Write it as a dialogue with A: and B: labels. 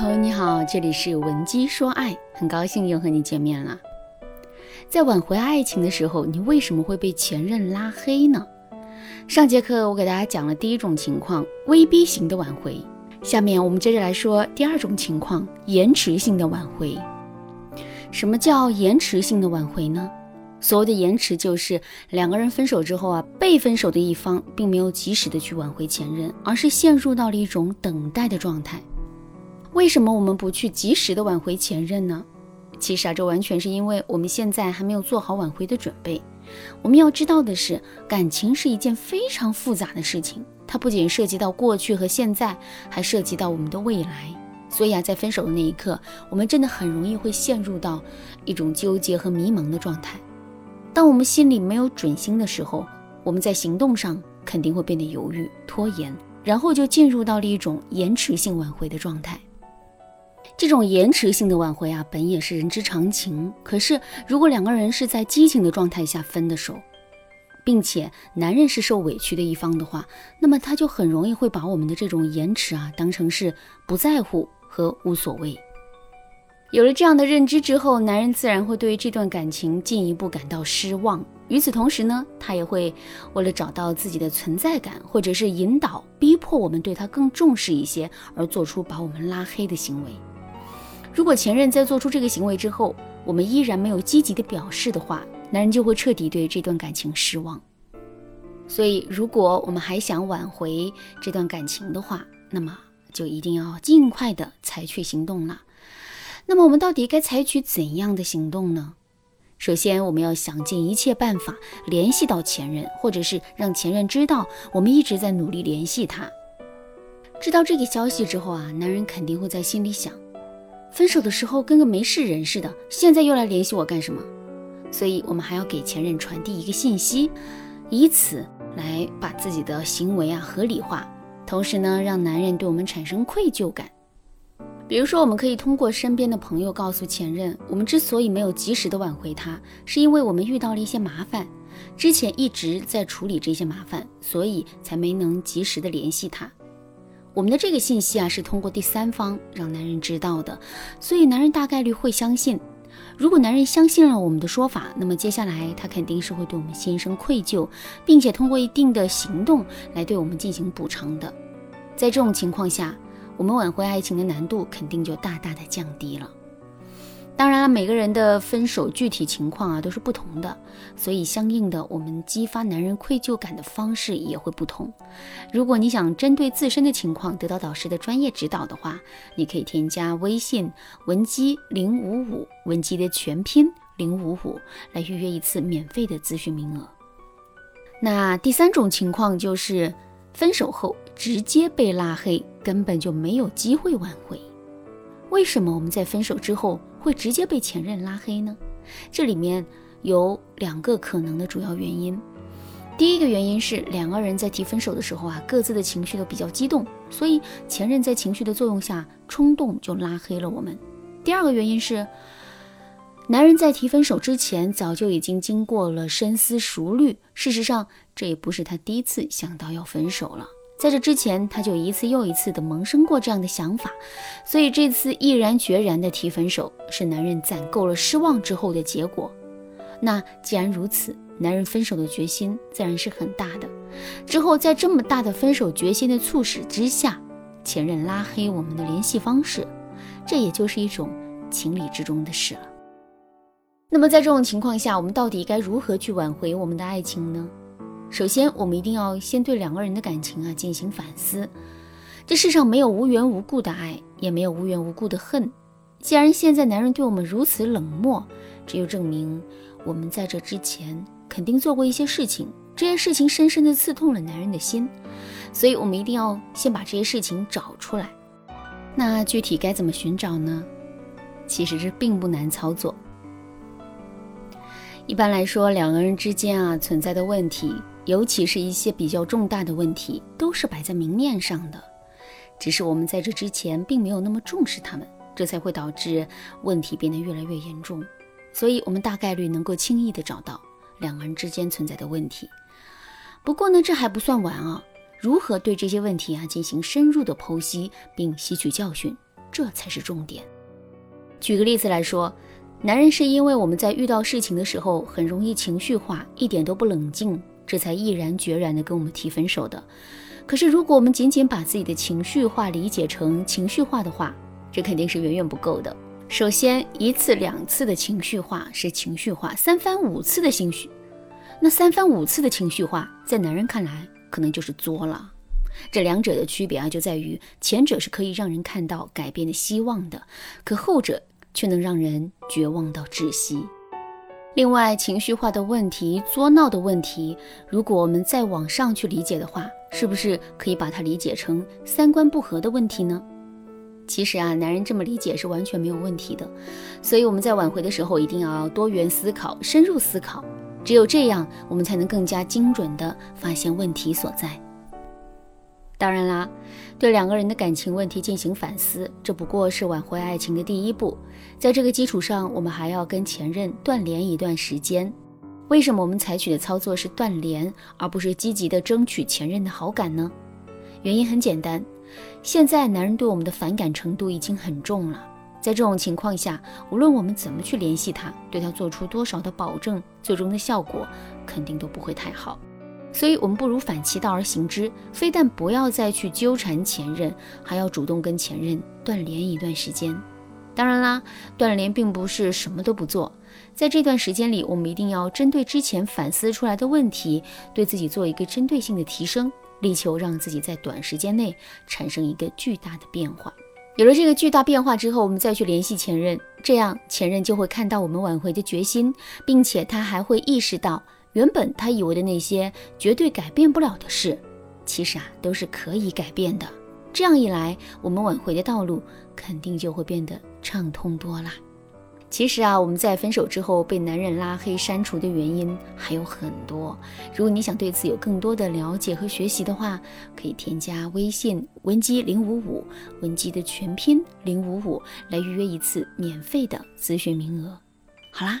A: 朋友你好，这里是文姬说爱，很高兴又和你见面了。在挽回爱情的时候，你为什么会被前任拉黑呢？上节课我给大家讲了第一种情况，威逼型的挽回。下面我们接着来说第二种情况，延迟性的挽回。什么叫延迟性的挽回呢？所谓的延迟，就是两个人分手之后啊，被分手的一方并没有及时的去挽回前任，而是陷入到了一种等待的状态。为什么我们不去及时的挽回前任呢？其实啊，这完全是因为我们现在还没有做好挽回的准备。我们要知道的是，感情是一件非常复杂的事情，它不仅涉及到过去和现在，还涉及到我们的未来。所以啊，在分手的那一刻，我们真的很容易会陷入到一种纠结和迷茫的状态。当我们心里没有准心的时候，我们在行动上肯定会变得犹豫、拖延，然后就进入到了一种延迟性挽回的状态。这种延迟性的挽回啊，本也是人之常情。可是，如果两个人是在激情的状态下分的手，并且男人是受委屈的一方的话，那么他就很容易会把我们的这种延迟啊，当成是不在乎和无所谓。有了这样的认知之后，男人自然会对这段感情进一步感到失望。与此同时呢，他也会为了找到自己的存在感，或者是引导、逼迫我们对他更重视一些，而做出把我们拉黑的行为。如果前任在做出这个行为之后，我们依然没有积极的表示的话，男人就会彻底对这段感情失望。所以，如果我们还想挽回这段感情的话，那么就一定要尽快的采取行动了。那么，我们到底该采取怎样的行动呢？首先，我们要想尽一切办法联系到前任，或者是让前任知道我们一直在努力联系他。知道这个消息之后啊，男人肯定会在心里想。分手的时候跟个没事人似的，现在又来联系我干什么？所以，我们还要给前任传递一个信息，以此来把自己的行为啊合理化，同时呢，让男人对我们产生愧疚感。比如说，我们可以通过身边的朋友告诉前任，我们之所以没有及时的挽回他，是因为我们遇到了一些麻烦，之前一直在处理这些麻烦，所以才没能及时的联系他。我们的这个信息啊，是通过第三方让男人知道的，所以男人大概率会相信。如果男人相信了我们的说法，那么接下来他肯定是会对我们心生愧疚，并且通过一定的行动来对我们进行补偿的。在这种情况下，我们挽回爱情的难度肯定就大大的降低了。当然了，每个人的分手具体情况啊都是不同的，所以相应的我们激发男人愧疚感的方式也会不同。如果你想针对自身的情况得到导师的专业指导的话，你可以添加微信文姬零五五，文姬的全拼零五五，来预约一次免费的咨询名额。那第三种情况就是分手后直接被拉黑，根本就没有机会挽回。为什么我们在分手之后？会直接被前任拉黑呢？这里面有两个可能的主要原因。第一个原因是两个人在提分手的时候啊，各自的情绪都比较激动，所以前任在情绪的作用下冲动就拉黑了我们。第二个原因是男人在提分手之前早就已经经过了深思熟虑，事实上这也不是他第一次想到要分手了。在这之前，他就一次又一次的萌生过这样的想法，所以这次毅然决然的提分手，是男人攒够了失望之后的结果。那既然如此，男人分手的决心自然是很大的。之后在这么大的分手决心的促使之下，前任拉黑我们的联系方式，这也就是一种情理之中的事了。那么在这种情况下，我们到底该如何去挽回我们的爱情呢？首先，我们一定要先对两个人的感情啊进行反思。这世上没有无缘无故的爱，也没有无缘无故的恨。既然现在男人对我们如此冷漠，这就证明我们在这之前肯定做过一些事情，这些事情深深的刺痛了男人的心。所以，我们一定要先把这些事情找出来。那具体该怎么寻找呢？其实这并不难操作。一般来说，两个人之间啊存在的问题。尤其是一些比较重大的问题，都是摆在明面上的，只是我们在这之前并没有那么重视他们，这才会导致问题变得越来越严重。所以，我们大概率能够轻易的找到两个人之间存在的问题。不过呢，这还不算完啊！如何对这些问题啊进行深入的剖析并吸取教训，这才是重点。举个例子来说，男人是因为我们在遇到事情的时候很容易情绪化，一点都不冷静，这才毅然决然的跟我们提分手的。可是如果我们仅仅把自己的情绪化理解成情绪化的话，这肯定是远远不够的。首先，一次两次的情绪化是情绪化，三番五次的情绪，那三番五次的情绪化，在男人看来可能就是作了。这两者的区别啊，就在于前者是可以让人看到改变的希望的，可后者却能让人绝望到窒息。另外，情绪化的问题、作闹的问题，如果我们再往上去理解的话，是不是可以把它理解成三观不合的问题呢？其实啊，男人这么理解是完全没有问题的，所以我们在挽回的时候一定要多元思考、深入思考，只有这样，我们才能更加精准地发现问题所在。当然啦，对两个人的感情问题进行反思，这不过是挽回爱情的第一步。在这个基础上，我们还要跟前任断联一段时间。为什么我们采取的操作是断联，而不是积极的争取前任的好感呢？原因很简单。现在男人对我们的反感程度已经很重了，在这种情况下，无论我们怎么去联系他，对他做出多少的保证，最终的效果肯定都不会太好。所以，我们不如反其道而行之，非但不要再去纠缠前任，还要主动跟前任断联一段时间。当然啦，断联并不是什么都不做，在这段时间里，我们一定要针对之前反思出来的问题，对自己做一个针对性的提升。力求让自己在短时间内产生一个巨大的变化。有了这个巨大变化之后，我们再去联系前任，这样前任就会看到我们挽回的决心，并且他还会意识到，原本他以为的那些绝对改变不了的事，其实啊都是可以改变的。这样一来，我们挽回的道路肯定就会变得畅通多啦。其实啊，我们在分手之后被男人拉黑删除的原因还有很多。如果你想对此有更多的了解和学习的话，可以添加微信文姬零五五，文姬的全拼零五五，来预约一次免费的咨询名额。好啦，